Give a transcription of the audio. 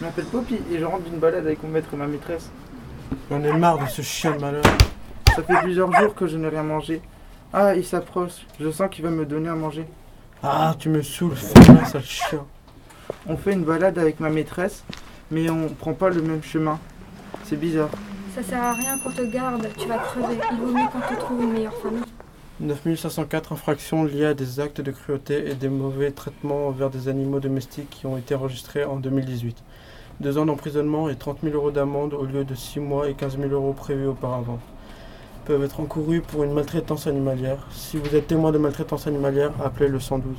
Je m'appelle Poppy et je rentre d'une balade avec mon maître et ma maîtresse. J'en ai marre de ce chien de malheur. Ça fait plusieurs jours que je n'ai rien mangé. Ah, il s'approche. Je sens qu'il va me donner à manger. Ah, tu me saoules, fais-moi, sale chien. On fait une balade avec ma maîtresse, mais on prend pas le même chemin. C'est bizarre. Ça sert à rien qu'on te garde, tu vas crever. Il vaut mieux qu'on te trouve une meilleure famille. 9504 infractions liées à des actes de cruauté et des mauvais traitements envers des animaux domestiques qui ont été enregistrés en 2018. Deux ans d'emprisonnement et 30 000 euros d'amende au lieu de 6 mois et 15 000 euros prévus auparavant peuvent être encourus pour une maltraitance animalière. Si vous êtes témoin de maltraitance animalière, appelez le 112.